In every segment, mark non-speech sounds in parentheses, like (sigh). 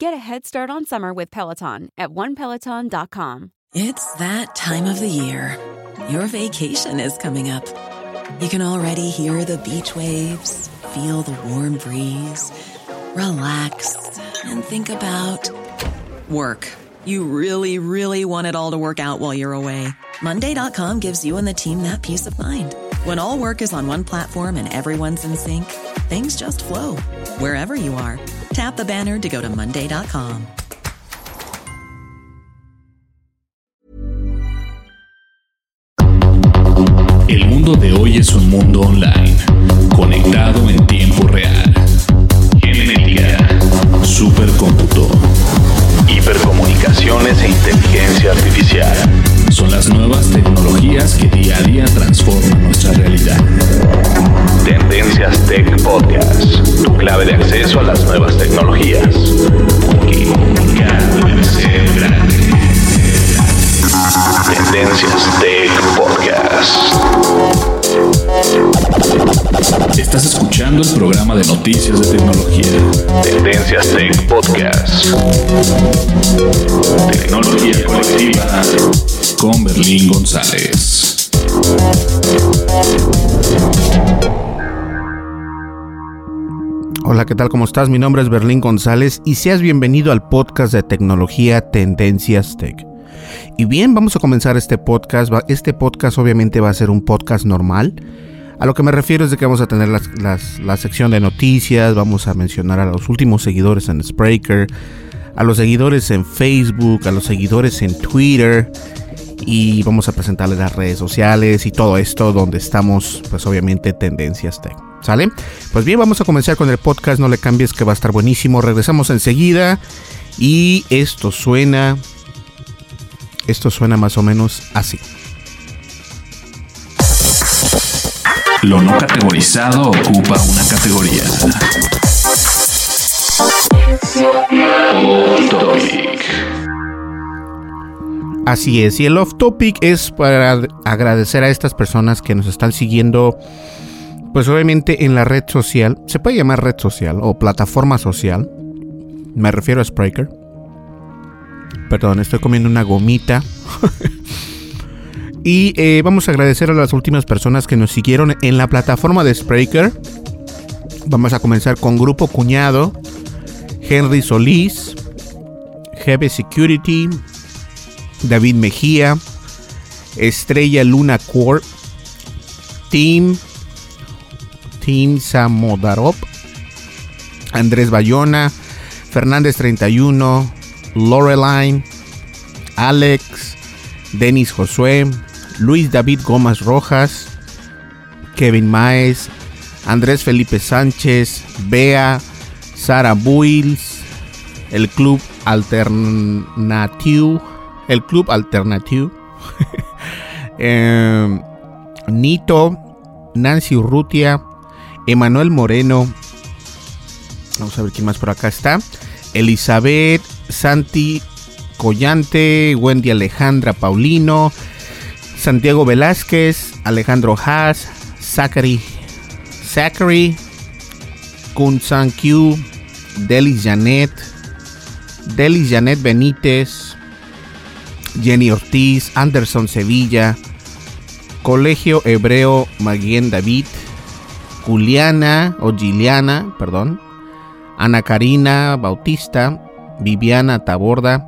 Get a head start on summer with Peloton at onepeloton.com. It's that time of the year. Your vacation is coming up. You can already hear the beach waves, feel the warm breeze, relax, and think about work. You really, really want it all to work out while you're away. Monday.com gives you and the team that peace of mind. When all work is on one platform and everyone's in sync, things just flow wherever you are. Tap the banner to go to Monday.com. El mundo de hoy es un mundo online, conectado en tiempo Hola, ¿qué tal? ¿Cómo estás? Mi nombre es Berlín González y seas bienvenido al podcast de tecnología Tendencias Tech. Y bien, vamos a comenzar este podcast. Este podcast obviamente va a ser un podcast normal. A lo que me refiero es de que vamos a tener las- la sección de noticias, vamos a mencionar a los últimos seguidores en Spreaker, a los seguidores en Facebook, a los seguidores en Twitter y vamos a presentarles las redes sociales y todo esto donde estamos, pues obviamente Tendencias Tech. ¿Sale? Pues bien, vamos a comenzar con el podcast, no le cambies que va a estar buenísimo. Regresamos enseguida y esto suena esto suena más o menos así. Lo no categorizado ocupa una categoría. Off topic. Así es, y el off topic es para agradecer a estas personas que nos están siguiendo, pues obviamente en la red social, se puede llamar red social o plataforma social, me refiero a Spreaker. Perdón, estoy comiendo una gomita. (laughs) y eh, vamos a agradecer a las últimas personas que nos siguieron en la plataforma de Spreaker. Vamos a comenzar con Grupo Cuñado, Henry Solís, GB Security, David Mejía, Estrella Luna Core, Team, Team Andrés Bayona, Fernández 31, Loreline, Alex, Denis Josué, Luis David Gómez Rojas, Kevin Maes, Andrés Felipe Sánchez, Bea, Sara Buils, el Club Alternativo, el Club Alternativo, (laughs) eh, Nito, Nancy Urrutia, Emanuel Moreno, vamos a ver quién más por acá está, Elizabeth, Santi Collante, Wendy Alejandra Paulino, Santiago Velázquez, Alejandro Haas, Zachary, Zachary, Kun San Q, Delis Janet, Delis Janet Benítez, Jenny Ortiz, Anderson Sevilla, Colegio Hebreo Maguien David, Juliana o Giliana, perdón, Ana Karina Bautista, Viviana Taborda,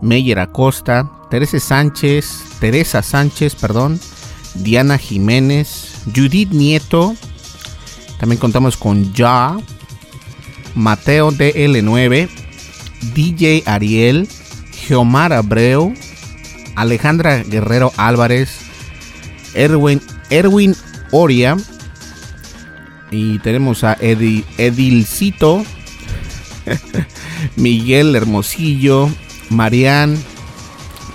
Meyer Acosta, Teresa Sánchez, Teresa Sánchez, perdón, Diana Jiménez, Judith Nieto, también contamos con Ya, Mateo DL9, DJ Ariel, Geomar Abreu, Alejandra Guerrero Álvarez, Erwin, Erwin Oria, y tenemos a Edi- Edilcito, (laughs) Miguel Hermosillo, Marián,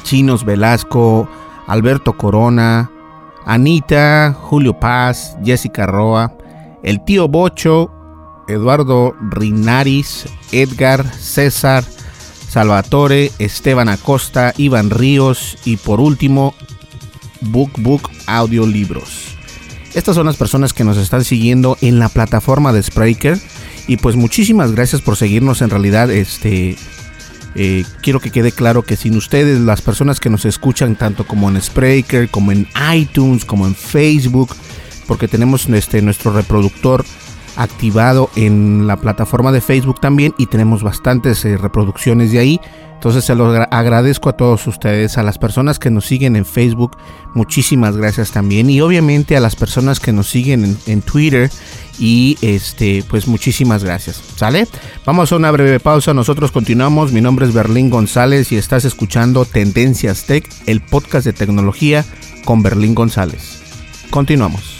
Chinos Velasco, Alberto Corona, Anita, Julio Paz, Jessica Roa, el tío Bocho, Eduardo Rinaris, Edgar, César, Salvatore, Esteban Acosta, Iván Ríos y por último, Book Book Audiolibros. Estas son las personas que nos están siguiendo en la plataforma de Spreaker. Y pues muchísimas gracias por seguirnos. En realidad, este. Eh, quiero que quede claro que sin ustedes, las personas que nos escuchan, tanto como en Spreaker, como en iTunes, como en Facebook, porque tenemos este, nuestro reproductor activado en la plataforma de Facebook también y tenemos bastantes eh, reproducciones de ahí. Entonces se lo agradezco a todos ustedes, a las personas que nos siguen en Facebook, muchísimas gracias también y obviamente a las personas que nos siguen en, Twitter y este pues muchísimas gracias. ¿Sale? Vamos a una breve pausa, nosotros continuamos. Mi nombre es Berlín González y estás escuchando Tendencias Tech, el podcast de tecnología con Berlín González. Continuamos.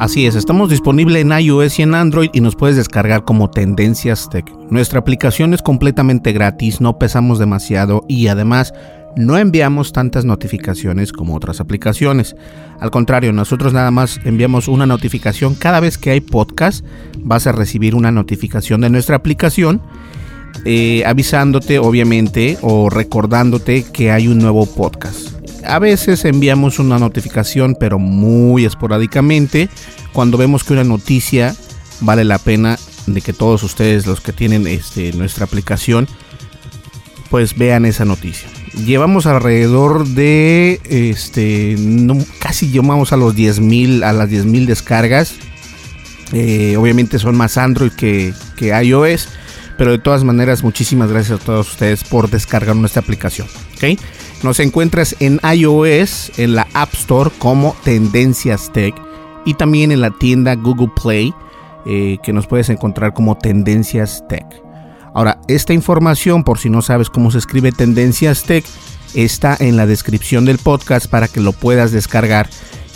Así es, estamos disponibles en iOS y en Android y nos puedes descargar como Tendencias Tech. Nuestra aplicación es completamente gratis, no pesamos demasiado y además no enviamos tantas notificaciones como otras aplicaciones. Al contrario, nosotros nada más enviamos una notificación cada vez que hay podcast, vas a recibir una notificación de nuestra aplicación. Eh, avisándote obviamente o recordándote que hay un nuevo podcast. A veces enviamos una notificación, pero muy esporádicamente, cuando vemos que una noticia vale la pena de que todos ustedes, los que tienen este, nuestra aplicación, pues vean esa noticia. Llevamos alrededor de, este, casi llamamos a los 10.000, a las 10.000 descargas. Eh, obviamente son más Android que, que iOS, pero de todas maneras muchísimas gracias a todos ustedes por descargar nuestra aplicación. ¿okay? Nos encuentras en iOS, en la App Store como Tendencias Tech y también en la tienda Google Play eh, que nos puedes encontrar como Tendencias Tech. Ahora, esta información, por si no sabes cómo se escribe Tendencias Tech, está en la descripción del podcast para que lo puedas descargar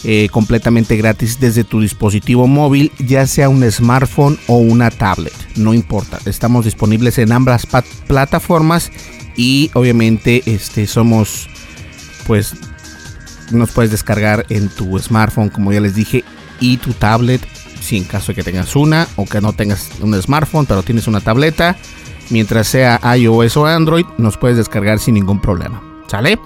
eh, completamente gratis desde tu dispositivo móvil, ya sea un smartphone o una tablet, no importa. Estamos disponibles en ambas plataformas y obviamente este somos pues nos puedes descargar en tu smartphone como ya les dije y tu tablet si en caso de que tengas una o que no tengas un smartphone pero tienes una tableta mientras sea iOS o Android nos puedes descargar sin ningún problema sale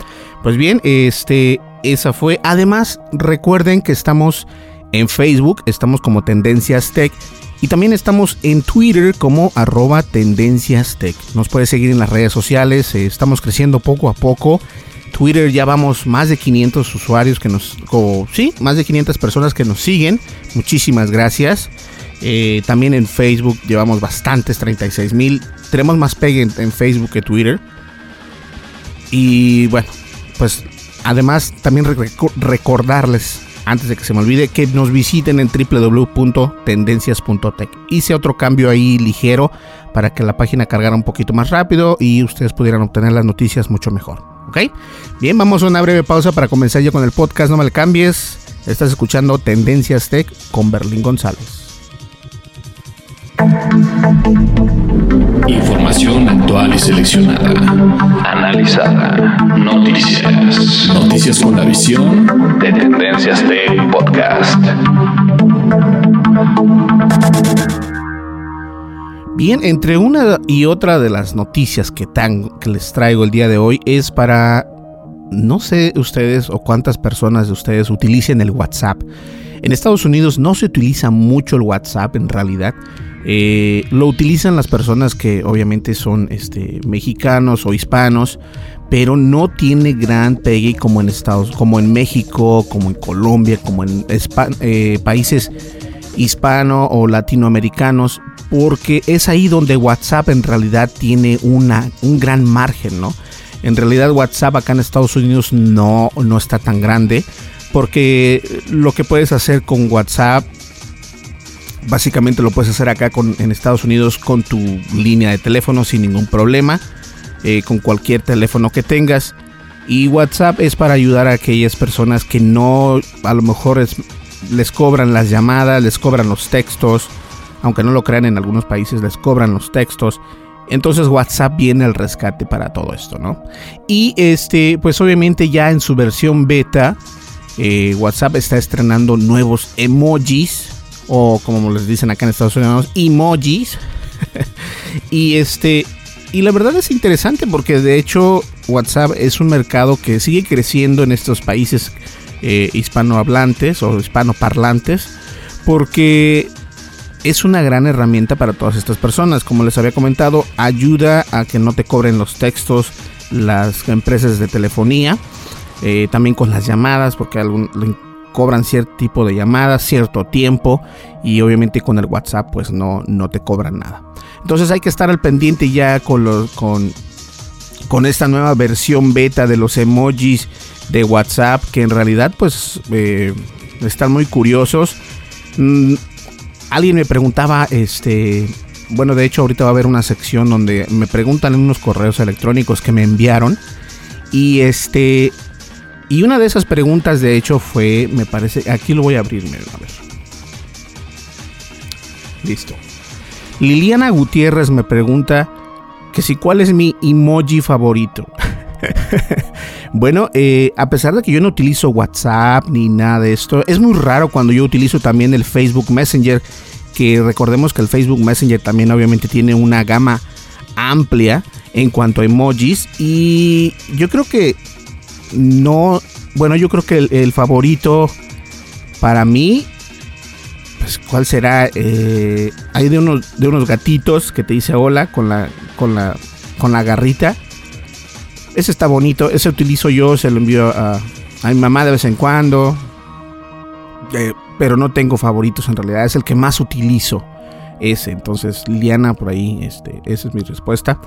pues bien este esa fue. Además recuerden que estamos en Facebook estamos como Tendencias Tech y también estamos en Twitter como arroba tendencias tech. Nos puedes seguir en las redes sociales, eh, estamos creciendo poco a poco. Twitter ya vamos más de 500 usuarios que nos... sí, más de 500 personas que nos siguen. Muchísimas gracias. Eh, también en Facebook llevamos bastantes, 36 mil. Tenemos más pegue en Facebook que Twitter. Y bueno, pues además también recordarles antes de que se me olvide, que nos visiten en www.tendencias.tech. Hice otro cambio ahí ligero para que la página cargara un poquito más rápido y ustedes pudieran obtener las noticias mucho mejor. ¿Ok? Bien, vamos a una breve pausa para comenzar ya con el podcast. No me le cambies. Estás escuchando Tendencias Tech con Berlín González. Información actual y seleccionada. Analizada. Noticias. Noticias con la visión de Tendencias Tech Podcast. Bien, entre una y otra de las noticias que, tan, que les traigo el día de hoy es para, no sé ustedes o cuántas personas de ustedes utilicen el WhatsApp. En Estados Unidos no se utiliza mucho el WhatsApp en realidad. Eh, lo utilizan las personas que obviamente son este, mexicanos o hispanos, pero no tiene gran pegue como en Estados, como en México, como en Colombia, como en eh, países hispano o latinoamericanos. porque es ahí donde WhatsApp en realidad tiene una, un gran margen, ¿no? En realidad WhatsApp acá en Estados Unidos no, no está tan grande porque lo que puedes hacer con WhatsApp básicamente lo puedes hacer acá en Estados Unidos con tu línea de teléfono sin ningún problema, eh, con cualquier teléfono que tengas. Y WhatsApp es para ayudar a aquellas personas que no, a lo mejor les cobran las llamadas, les cobran los textos, aunque no lo crean en algunos países, les cobran los textos. Entonces WhatsApp viene al rescate para todo esto, ¿no? Y este, pues obviamente ya en su versión beta, eh, WhatsApp está estrenando nuevos emojis o como les dicen acá en Estados Unidos, emojis. (laughs) y este y la verdad es interesante porque de hecho WhatsApp es un mercado que sigue creciendo en estos países eh, hispanohablantes o hispanoparlantes porque es una gran herramienta para todas estas personas. Como les había comentado, ayuda a que no te cobren los textos las empresas de telefonía. Eh, también con las llamadas, porque cobran cierto tipo de llamadas, cierto tiempo y obviamente con el WhatsApp pues no, no te cobran nada. Entonces hay que estar al pendiente ya con, con, con esta nueva versión beta de los emojis de WhatsApp que en realidad pues eh, están muy curiosos. Alguien me preguntaba, este, bueno de hecho ahorita va a haber una sección donde me preguntan en unos correos electrónicos que me enviaron y este y una de esas preguntas, de hecho, fue, me parece, aquí lo voy a abrir, a ver. Listo. Liliana Gutiérrez me pregunta que si cuál es mi emoji favorito. (laughs) bueno, eh, a pesar de que yo no utilizo WhatsApp ni nada de esto, es muy raro cuando yo utilizo también el Facebook Messenger, que recordemos que el Facebook Messenger también obviamente tiene una gama amplia en cuanto a emojis y yo creo que no, bueno, yo creo que el, favorito para mí, pues, ¿cuál será? Eh, hay de unos, de unos gatitos que te dice hola con la, con la, con la garrita. Ese está bonito, ese utilizo yo, se lo envío a, a mi mamá de vez en cuando. Eh, pero no tengo favoritos en realidad, es el que más utilizo ese. Entonces, Liliana, por ahí, este, esa es mi respuesta.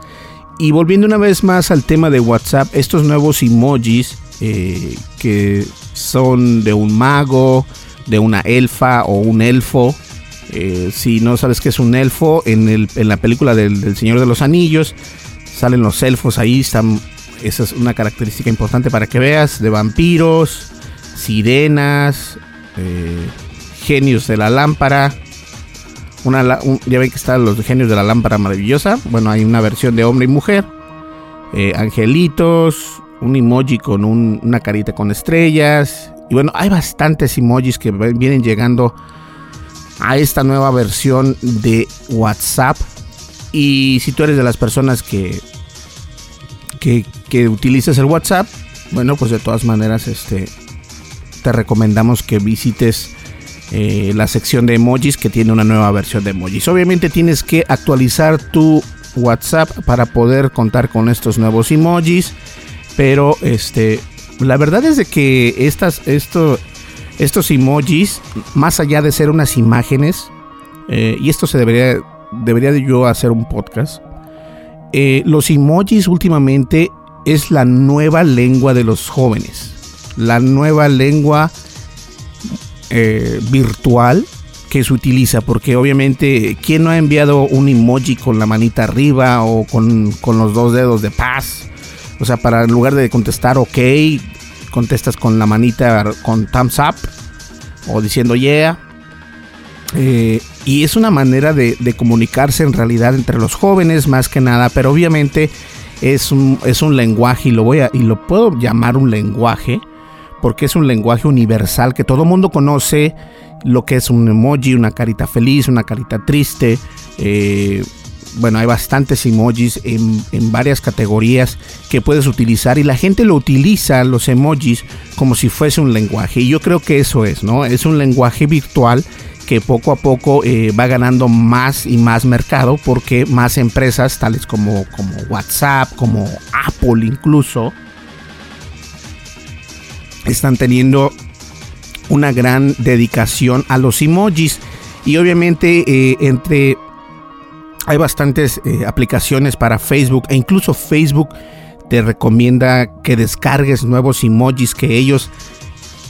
Y volviendo una vez más al tema de WhatsApp, estos nuevos emojis eh, que son de un mago, de una elfa o un elfo. Eh, si no sabes qué es un elfo, en, el, en la película del, Señor de los Anillos salen los elfos ahí, están, esa es una característica importante para que veas, de vampiros, sirenas, eh, genios de la lámpara, una, ya ven que están los genios de la lámpara maravillosa. Bueno, hay una versión de hombre y mujer. Eh, angelitos, un emoji con una carita con estrellas. Y bueno, hay bastantes emojis que vienen llegando a esta nueva versión de WhatsApp. Y si tú eres de las personas que, que, que utilizas el WhatsApp, bueno, pues de todas maneras, este, te recomendamos que visites eh, la sección de emojis que tiene una nueva versión de emojis. Obviamente tienes que actualizar tu WhatsApp para poder contar con estos nuevos emojis. Pero este, la verdad es de que estas, esto, estos emojis, más allá de ser unas imágenes, eh, y esto se debería, debería de yo hacer un podcast. Eh, los emojis últimamente es la nueva lengua de los jóvenes. La nueva lengua eh, virtual que se utiliza, porque obviamente, ¿quién no ha enviado un emoji con la manita arriba o con, los dos dedos de paz? O sea, para en lugar de contestar ok, contestas con la manita con thumbs up o diciendo yeah. Eh, y es una manera de, comunicarse en realidad entre los jóvenes más que nada, pero obviamente es un, es un lenguaje y lo voy a y lo puedo llamar un lenguaje porque es un lenguaje universal que todo mundo conoce lo que es un emoji, una carita feliz, una carita triste. Eh, bueno, hay bastantes emojis en, en, varias categorías que puedes utilizar y la gente lo utiliza, los emojis, como si fuese un lenguaje. Y yo creo que eso es, ¿no? Es un lenguaje virtual que poco a poco eh, va ganando más y más mercado porque más empresas tales como, como WhatsApp, como Apple incluso, están teniendo una gran dedicación a los emojis. Y obviamente eh, entre hay bastantes eh, aplicaciones para Facebook e incluso Facebook te recomienda que descargues nuevos emojis que ellos,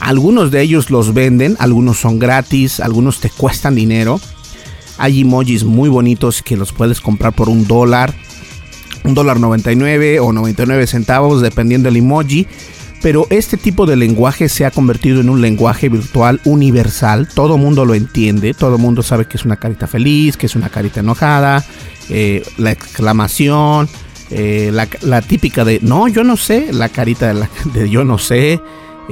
algunos de ellos los venden, algunos son gratis, algunos te cuestan dinero. Hay emojis muy bonitos que los puedes comprar por un dólar, un dólar 99 o 99 centavos dependiendo del emoji. Pero este tipo de lenguaje se ha convertido en un lenguaje virtual universal. Todo mundo lo entiende. Todo mundo sabe que es una carita feliz, que es una carita enojada, eh, la exclamación, eh, la, típica de no, yo no sé, la carita de, (laughs) de yo no sé,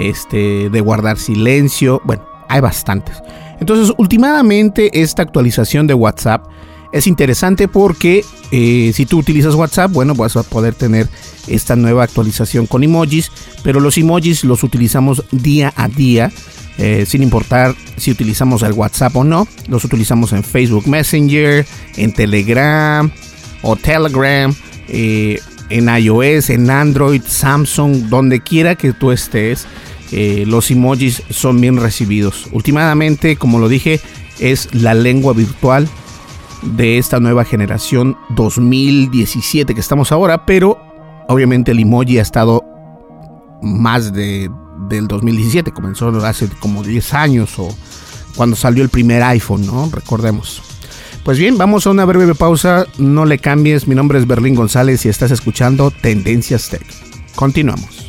este, de guardar silencio. Bueno, hay bastantes. Entonces, últimamente esta actualización de WhatsApp es interesante porque eh, si tú utilizas WhatsApp, bueno, vas a poder tener esta nueva actualización con emojis, pero los emojis los utilizamos día a día, eh, sin importar si utilizamos el WhatsApp o no. Los utilizamos en Facebook Messenger, en Telegram o Telegram, eh, en iOS, en Android, Samsung, donde quiera que tú estés. Los emojis son bien recibidos. Últimamente, como lo dije, es la lengua virtual de esta nueva generación 2017 que estamos ahora, pero obviamente el emoji ha estado más de, del 2017, comenzó hace como 10 años o cuando salió el primer iPhone, ¿no? Recordemos. Pues bien, vamos a una breve pausa, no le cambies, mi nombre es Berlín González y estás escuchando Tendencias Tech. Continuamos.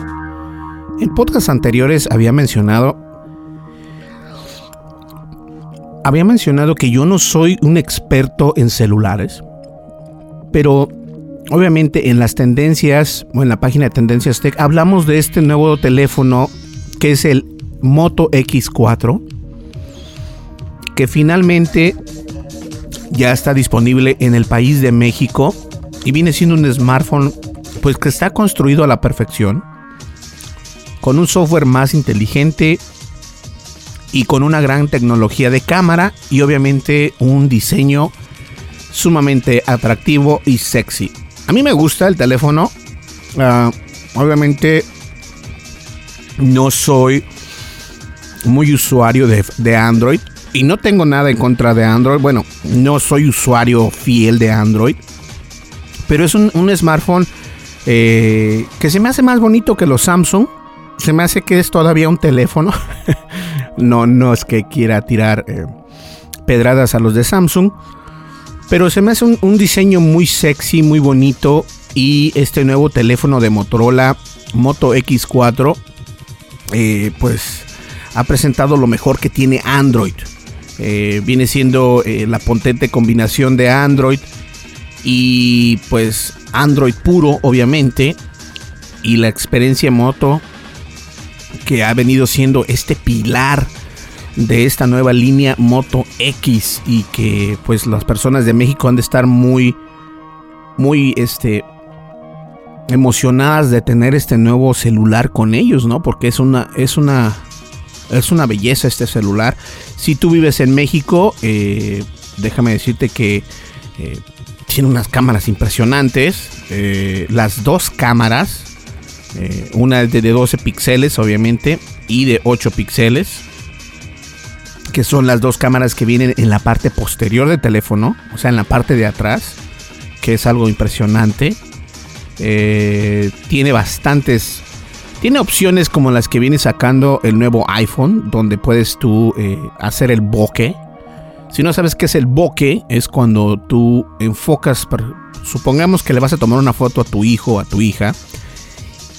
En podcasts anteriores había mencionado. Había mencionado que yo no soy un experto en celulares. Pero obviamente en las tendencias o en la página de Tendencias Tech hablamos de este nuevo teléfono que es el Moto X4 que finalmente ya está disponible en el país de México y viene siendo un smartphone pues que está construido a la perfección con un software más inteligente y con una gran tecnología de cámara y obviamente un diseño sumamente atractivo y sexy. A mí me gusta el teléfono. Ah, obviamente no soy muy usuario de, Android y no tengo nada en contra de Android. Bueno, no soy usuario fiel de Android, pero es un, smartphone eh, que se me hace más bonito que los Samsung se me hace que es todavía un teléfono. (laughs) no, no es que quiera tirar eh, pedradas a los de Samsung. Pero se me hace un, diseño muy sexy, muy bonito. Y este nuevo teléfono de Motorola Moto X4, eh, pues ha presentado lo mejor que tiene Android. Eh, viene siendo la potente combinación de Android y pues Android puro, obviamente. Y la experiencia moto que ha venido siendo este pilar de esta nueva línea Moto X y que pues las personas de México han de estar muy muy este emocionadas de tener este nuevo celular con ellos, ¿no? Porque es una es una es una belleza este celular. Si tú vives en México, eh, déjame decirte que eh, tiene unas cámaras impresionantes. Eh, las dos cámaras eh, una de 12 píxeles, obviamente, y de 8 píxeles. Que son las dos cámaras que vienen en la parte posterior del teléfono, o sea, en la parte de atrás, que es algo impresionante. Eh, tiene bastantes. Tiene opciones como las que viene sacando el nuevo iPhone, donde puedes tú eh, hacer el bokeh. Si no sabes qué es el bokeh, es cuando tú enfocas, supongamos que le vas a tomar una foto a tu hijo o a tu hija,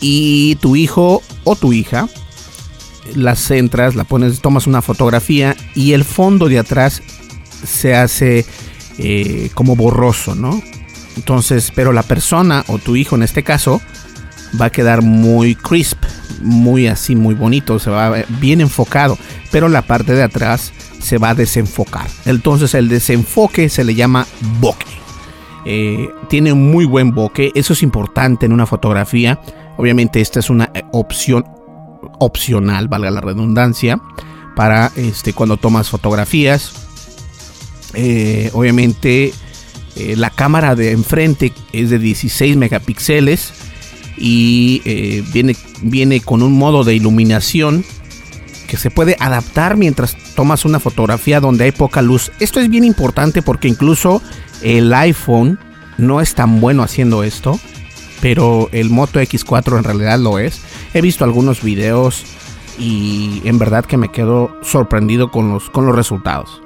y tu hijo o tu hija las centras, la pones, tomas una fotografía y el fondo de atrás se hace eh, como borroso, ¿no? Entonces, pero la persona o tu hijo en este caso va a quedar muy crisp, muy así, muy bonito, se va bien enfocado, pero la parte de atrás se va a desenfocar. Entonces el desenfoque se le llama bokeh. Eh, tiene un muy buen bokeh, eso es importante en una fotografía. Obviamente esta es una eh, opción opcional, valga la redundancia, para este, cuando tomas fotografías. Eh, obviamente la cámara de enfrente es de 16 megapíxeles y viene, viene con un modo de iluminación que se puede adaptar mientras tomas una fotografía donde hay poca luz. Esto es bien importante porque incluso el iPhone no es tan bueno haciendo esto, pero el Moto X4 en realidad lo es. He visto algunos videos y en verdad que me quedo sorprendido con los, con los resultados.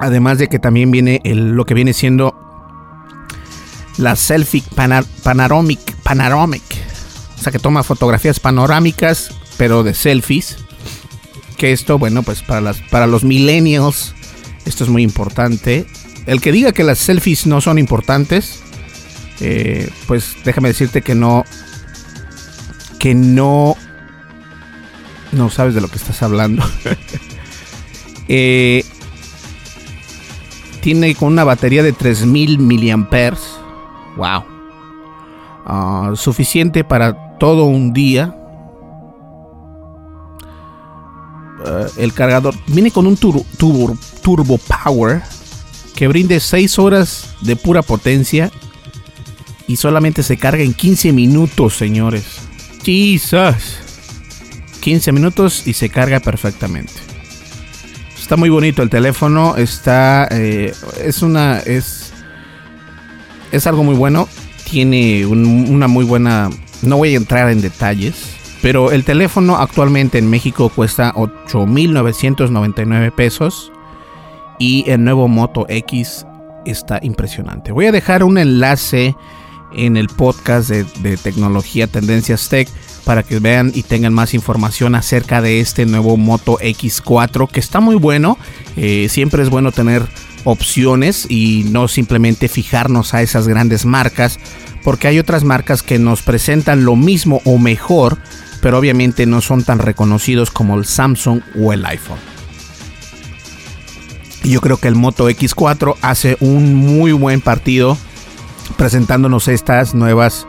Además de que también viene lo que viene siendo la selfie panoramic, panoramic o sea, que toma fotografías panorámicas, pero de selfies. Que esto, bueno, pues para, las, para los millennials, esto es muy importante. El que diga que las selfies no son importantes, eh, pues déjame decirte que no, que no, no sabes de lo que estás hablando. (laughs) Eh, tiene con una batería de 3000 miliamperes. Wow. Ah, suficiente para todo un día. Eh, el cargador viene con un turbo, turbo, power que brinde 6 horas de pura potencia y solamente se carga en 15 minutos, señores. Jesus. 15 minutos y se carga perfectamente. Está muy bonito el teléfono. Está. Eh, es una. Es. Es algo muy bueno. Tiene una muy buena no voy a entrar en detalles, pero el teléfono actualmente en México cuesta 8.999 pesos y el nuevo Moto X está impresionante. Voy a dejar un enlace en el podcast de, tecnología Tendencias Tech para que vean y tengan más información acerca de este nuevo Moto X4 que está muy bueno. Eh, siempre es bueno tener opciones y no simplemente fijarnos a esas grandes marcas porque hay otras marcas que nos presentan lo mismo o mejor, pero obviamente no son tan reconocidos como el Samsung o el iPhone. Yo creo que el Moto X4 hace un muy buen partido presentándonos estas nuevas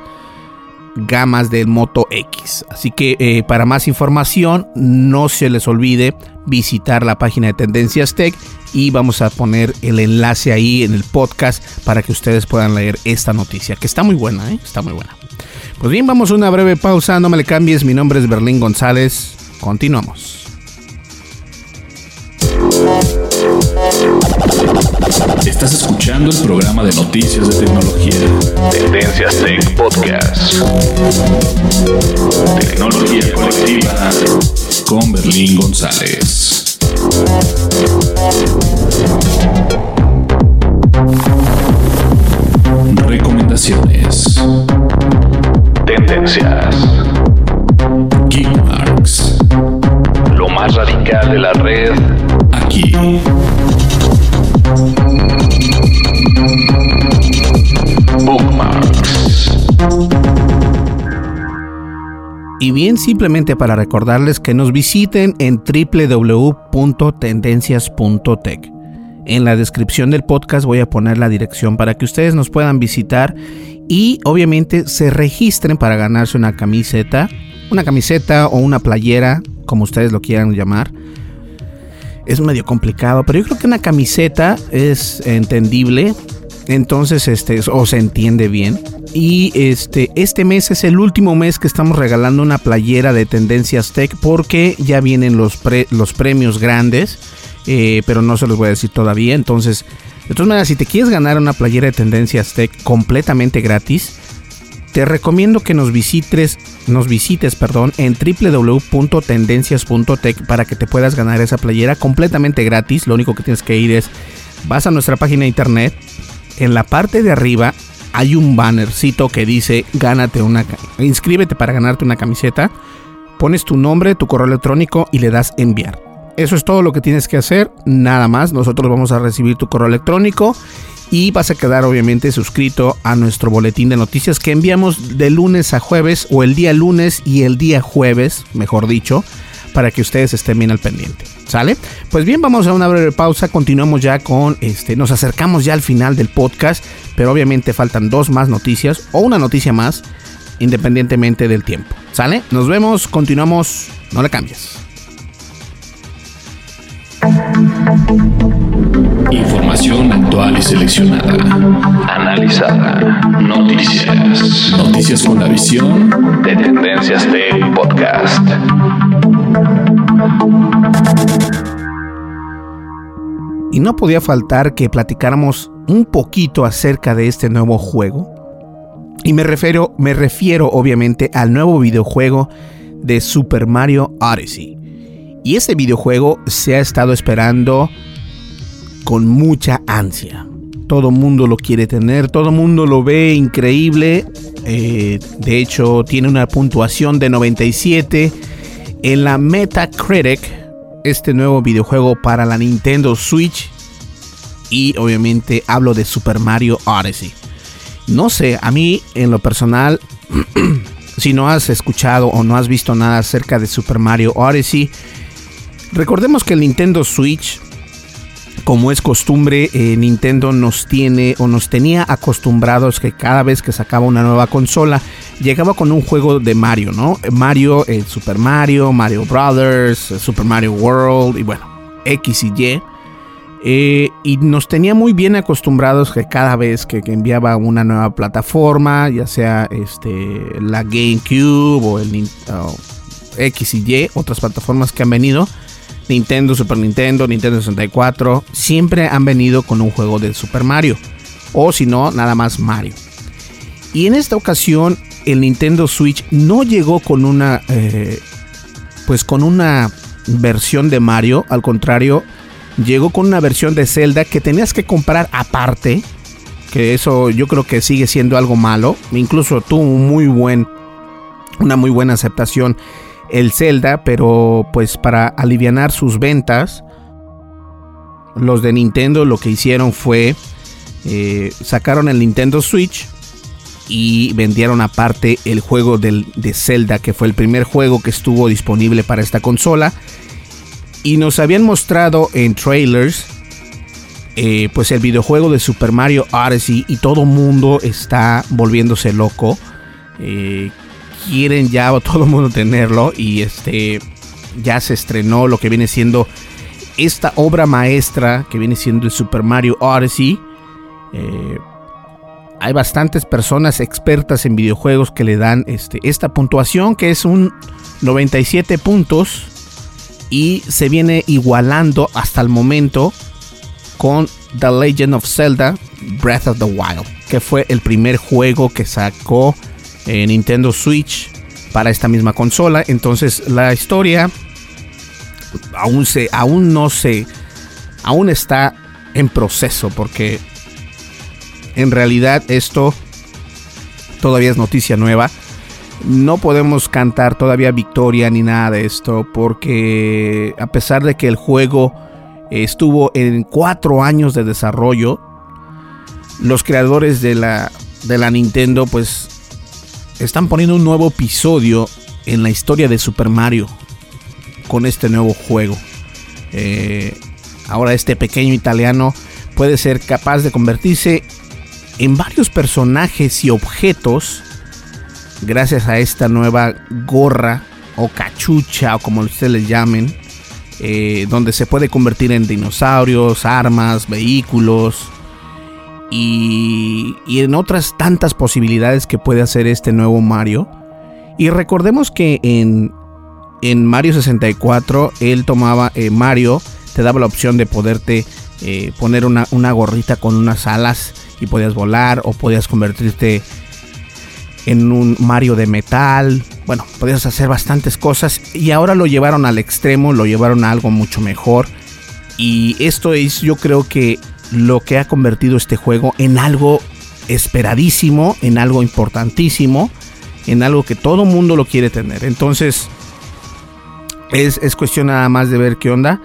gamas del Moto X. Así que eh, para más información no se les olvide visitar la página de Tendencias Tech y vamos a poner el enlace ahí en el podcast para que ustedes puedan leer esta noticia, que está muy buena, ¿eh? está muy buena. Pues bien, vamos a una breve pausa, no me le cambies, mi nombre es Berlín González, continuamos. Estás escuchando el programa de noticias de tecnología. Tendencias Tech Podcast. Tecnología colectiva con Berlín González. Recomendaciones. Tendencias. Geekmarks. Lo más radical de la red aquí. Y bien, simplemente para recordarles que nos visiten en www.tendencias.tech. En la descripción del podcast voy a poner la dirección para que ustedes nos puedan visitar y obviamente se registren para ganarse una camiseta, una camiseta o una playera, como ustedes lo quieran llamar. Es medio complicado, pero yo creo que una camiseta es entendible entonces, este, o se entiende bien. Y este, este mes es el último mes que estamos regalando una playera de Tendencias Tech porque ya vienen los, los premios grandes, eh, pero no se los voy a decir todavía. Entonces, de todas maneras, si te quieres ganar una playera de Tendencias Tech completamente gratis, te recomiendo que nos visites, nos visites, perdón, en www.tendencias.tech para que te puedas ganar esa playera completamente gratis. Lo único que tienes que ir es vas a nuestra página de internet en la parte de arriba hay un bannercito que dice gánate una inscríbete para ganarte una camiseta. Pones tu nombre, tu correo electrónico y le das enviar. Eso es todo lo que tienes que hacer, nada más. Nosotros vamos a recibir tu correo electrónico y vas a quedar obviamente suscrito a nuestro boletín de noticias que enviamos de lunes a jueves o el día lunes y el día jueves, mejor dicho, para que ustedes estén bien al pendiente. ¿Sale? Pues bien, vamos a una breve pausa. Continuamos ya con este. Nos acercamos ya al final del podcast. Pero obviamente faltan dos más noticias. O una noticia más. Independientemente del tiempo. ¿Sale? Nos vemos. Continuamos. No le cambies. Información actual y seleccionada. Analizada. Noticias. Noticias con la visión de Tendencias Tech Podcast. Y no podía faltar que platicáramos un poquito acerca de este nuevo juego. Y me refiero, me refiero obviamente al nuevo videojuego de Super Mario Odyssey. Y este videojuego se ha estado esperando con mucha ansia. Todo mundo lo quiere tener, todo mundo lo ve increíble. Eh, de hecho, tiene una puntuación de 97 en la Metacritic. Este nuevo videojuego para la Nintendo Switch. Y obviamente hablo de Super Mario Odyssey. No sé, a mí en lo personal, (clears throat) si no has escuchado o no has visto nada acerca de Super Mario Odyssey, recordemos que el Nintendo Switch como es costumbre, eh, Nintendo nos tiene o nos tenía acostumbrados que cada vez que sacaba una nueva consola, llegaba con un juego de Mario, ¿no? Mario, eh, Super Mario, Mario Brothers, eh, Super Mario World y bueno, X y Y. y nos tenía muy bien acostumbrados que cada vez que, enviaba una nueva plataforma, ya sea este, la GameCube o el X y Y, otras plataformas que han venido, Nintendo, Super Nintendo, Nintendo 64, siempre han venido con un juego de Super Mario. O si no, nada más Mario. Y en esta ocasión, el Nintendo Switch no llegó con una. Eh, pues con una versión de Mario. Al contrario, llegó con una versión de Zelda que tenías que comprar aparte. Que eso yo creo que sigue siendo algo malo. Incluso tuvo muy buen. Una muy buena aceptación el Zelda, pero pues para aliviar sus ventas, los de Nintendo lo que hicieron fue eh, sacaron el Nintendo Switch y vendieron aparte el juego del, de Zelda, que fue el primer juego que estuvo disponible para esta consola. Y nos habían mostrado en trailers eh, pues el videojuego de Super Mario Odyssey y todo mundo está volviéndose loco. Eh, quieren ya (laughs) todo el mundo tenerlo y este ya se estrenó lo que viene siendo esta obra maestra que viene siendo el Super Mario Odyssey. Eh, hay bastantes personas expertas en videojuegos que le dan este, esta puntuación que es un 97 puntos y se viene igualando hasta el momento con The Legend of Zelda Breath of the Wild, que fue el primer juego que sacó Nintendo Switch para esta misma consola. Entonces la historia aún, se, aún no se, aún está en proceso porque en realidad esto todavía es noticia nueva. No podemos cantar todavía victoria ni nada de esto porque a pesar de que el juego estuvo en cuatro años de desarrollo, los creadores de la, de la Nintendo pues están poniendo un nuevo episodio en la historia de Super Mario con este nuevo juego. Eh, ahora este pequeño italiano puede ser capaz de convertirse en varios personajes y objetos gracias a esta nueva gorra o cachucha o como ustedes les llamen, eh, donde se puede convertir en dinosaurios, armas, vehículos, y, en otras tantas posibilidades que puede hacer este nuevo Mario. Y recordemos que en, en Mario 64 él tomaba, eh, Mario te daba la opción de poderte eh, poner una, una gorrita con unas alas y podías volar o podías convertirte en un Mario de metal. Bueno, podías hacer bastantes cosas y ahora lo llevaron al extremo, lo llevaron a algo mucho mejor. Y esto es, yo creo que lo que ha convertido este juego en algo esperadísimo, en algo importantísimo, en algo que todo mundo lo quiere tener. Entonces, es, cuestión nada más de ver qué onda,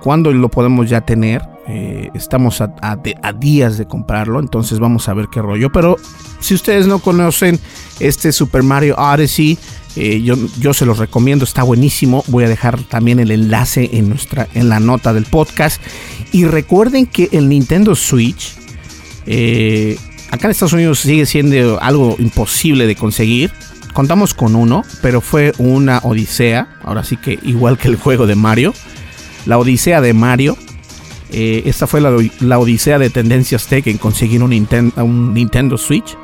cuándo lo podemos ya tener. Eh, estamos a, días de comprarlo, entonces vamos a ver qué rollo. Pero si ustedes no conocen este Super Mario Odyssey, eh, yo, yo, se los recomiendo, está buenísimo. Voy a dejar también el enlace en, nuestra, en la nota del podcast. Y recuerden que el Nintendo Switch, eh, acá en Estados Unidos sigue siendo algo imposible de conseguir. Contamos con uno, pero fue una odisea. Ahora sí que igual que el juego de Mario. La odisea de Mario. Eh, esta fue la, odisea de Tendencias Tech en conseguir un, un Nintendo Switch.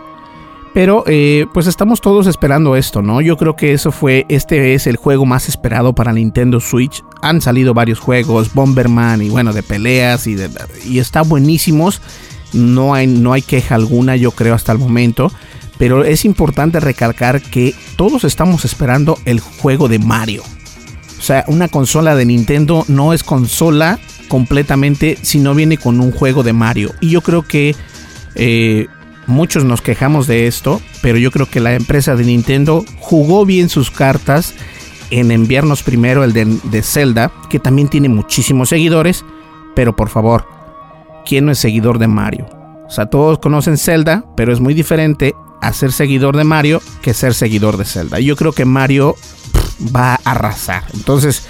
Pero eh, pues estamos todos esperando esto, ¿no? Yo creo que eso fue, este es el juego más esperado para Nintendo Switch. Han salido varios juegos, Bomberman y bueno, de peleas y, de, y está buenísimos. No hay, no hay queja alguna, yo creo, hasta el momento. Pero es importante recalcar que todos estamos esperando el juego de Mario. O sea, una consola de Nintendo no es consola completamente si no viene con un juego de Mario. Y yo creo que eh, muchos nos quejamos de esto, pero yo creo que la empresa de Nintendo jugó bien sus cartas en enviarnos primero el de, Zelda, que también tiene muchísimos seguidores, pero por favor, ¿quién no es seguidor de Mario? O sea, todos conocen Zelda, pero es muy diferente a ser seguidor de Mario que ser seguidor de Zelda. Yo creo que Mario va a arrasar. Entonces,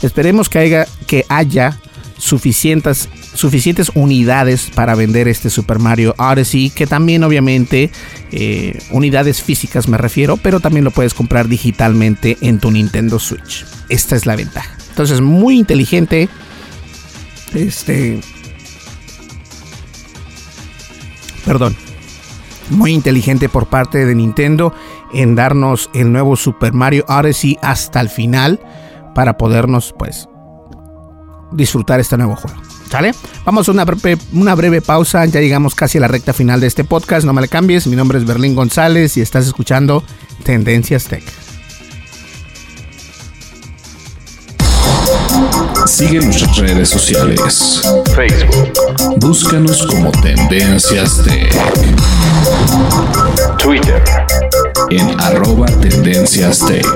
esperemos que haya, que haya suficientes suficientes unidades para vender este Super Mario Odyssey, que también obviamente eh, unidades físicas me refiero, pero también lo puedes comprar digitalmente en tu Nintendo Switch. Esta es la ventaja. Entonces, muy inteligente. Este. Perdón. Muy inteligente por parte de Nintendo en darnos el nuevo Super Mario Odyssey hasta el final para podernos, pues, disfrutar este nuevo juego. ¿Sale? Vamos a una breve, una breve pausa, ya llegamos casi a la recta final de este podcast, no me le cambies, mi nombre es Berlín González y estás escuchando Tendencias Tech. Sigue nuestras redes sociales. Facebook. Búscanos como Tendencias Tech. Twitter. En arroba Tendencias Tech.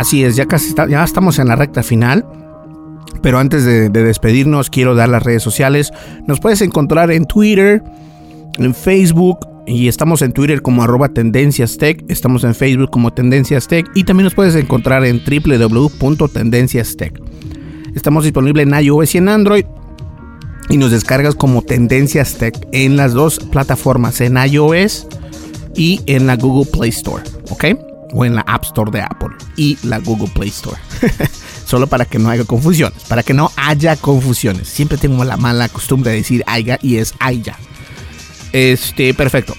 Así es, ya casi ya estamos en la recta final. Pero antes de, despedirnos, quiero dar las redes sociales. Nos puedes encontrar en Twitter, en Facebook, y estamos en Twitter como arroba Tendencias Tech, estamos en Facebook como Tendencias Tech y también nos puedes encontrar en www.tendenciastech. Estamos disponibles en iOS y en Android y nos descargas como Tendencias Tech en las dos plataformas, en iOS y en la Google Play Store, ¿ok? O en la App Store de Apple y la Google Play Store. (laughs) Solo para que no haya confusiones, para que no haya confusiones. Siempre tengo la mala costumbre de decir haya y es haya. Este, perfecto.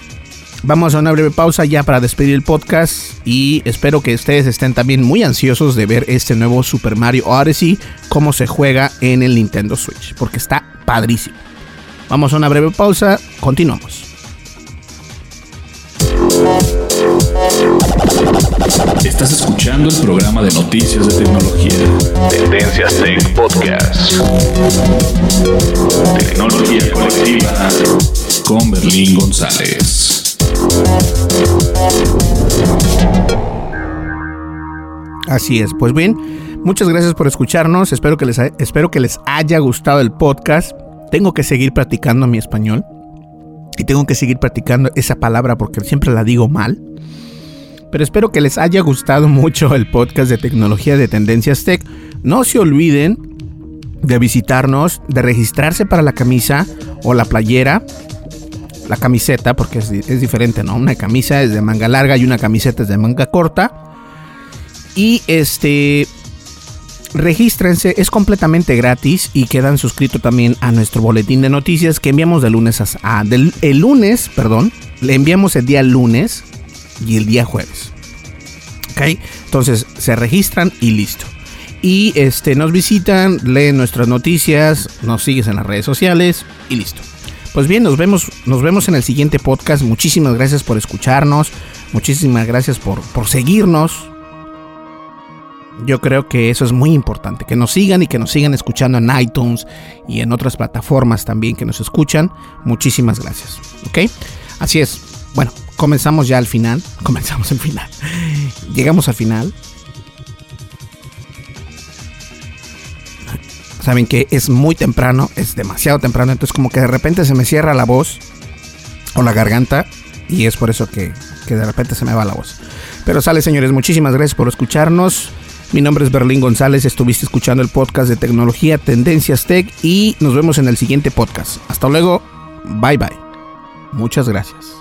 Vamos a una breve pausa ya para despedir el podcast y espero que ustedes estén también muy ansiosos de ver este nuevo Super Mario Odyssey, cómo se juega en el Nintendo Switch, porque está padrísimo. Vamos a una breve pausa, continuamos. Estás escuchando el programa de noticias de tecnología. Tendencias Tech Podcast. Tecnología colectiva con Berlín González. Así es, pues bien, muchas gracias por escucharnos. Espero que les, espero que les haya gustado el podcast. Tengo que seguir practicando mi español y tengo que seguir practicando esa palabra porque siempre la digo mal. Pero espero que les haya gustado mucho el podcast de tecnología de Tendencias Tech. No se olviden de visitarnos, de registrarse para la camisa o la playera. La camiseta, porque es, diferente, ¿no? Una camisa es de manga larga y una camiseta es de manga corta. Y este, regístrense, es completamente gratis y quedan suscritos también a nuestro boletín de noticias que enviamos de lunes a, del, el lunes, perdón, le enviamos el día lunes y el día jueves. ¿Ok? Entonces se registran y listo. Y este, nos visitan, leen nuestras noticias, nos sigues en las redes sociales y listo. Pues bien, nos vemos, nos vemos en el siguiente podcast. Muchísimas gracias por escucharnos. Muchísimas gracias por, por seguirnos. Yo creo que eso es muy importante. Que nos sigan y que nos sigan escuchando en iTunes y en otras plataformas también que nos escuchan. Muchísimas gracias. ¿Ok? Así es. Bueno, comenzamos ya al final. (laughs) Comenzamos al final. Llegamos al final. saben que es muy temprano, es demasiado temprano, entonces como que de repente se me cierra la voz o la garganta y es por eso que, que de repente se me va la voz. Pero sale señores, muchísimas gracias por escucharnos. Mi nombre es Berlín González, estuviste escuchando el podcast de tecnología Tendencias Tech y nos vemos en el siguiente podcast. Hasta luego, bye bye. Muchas gracias.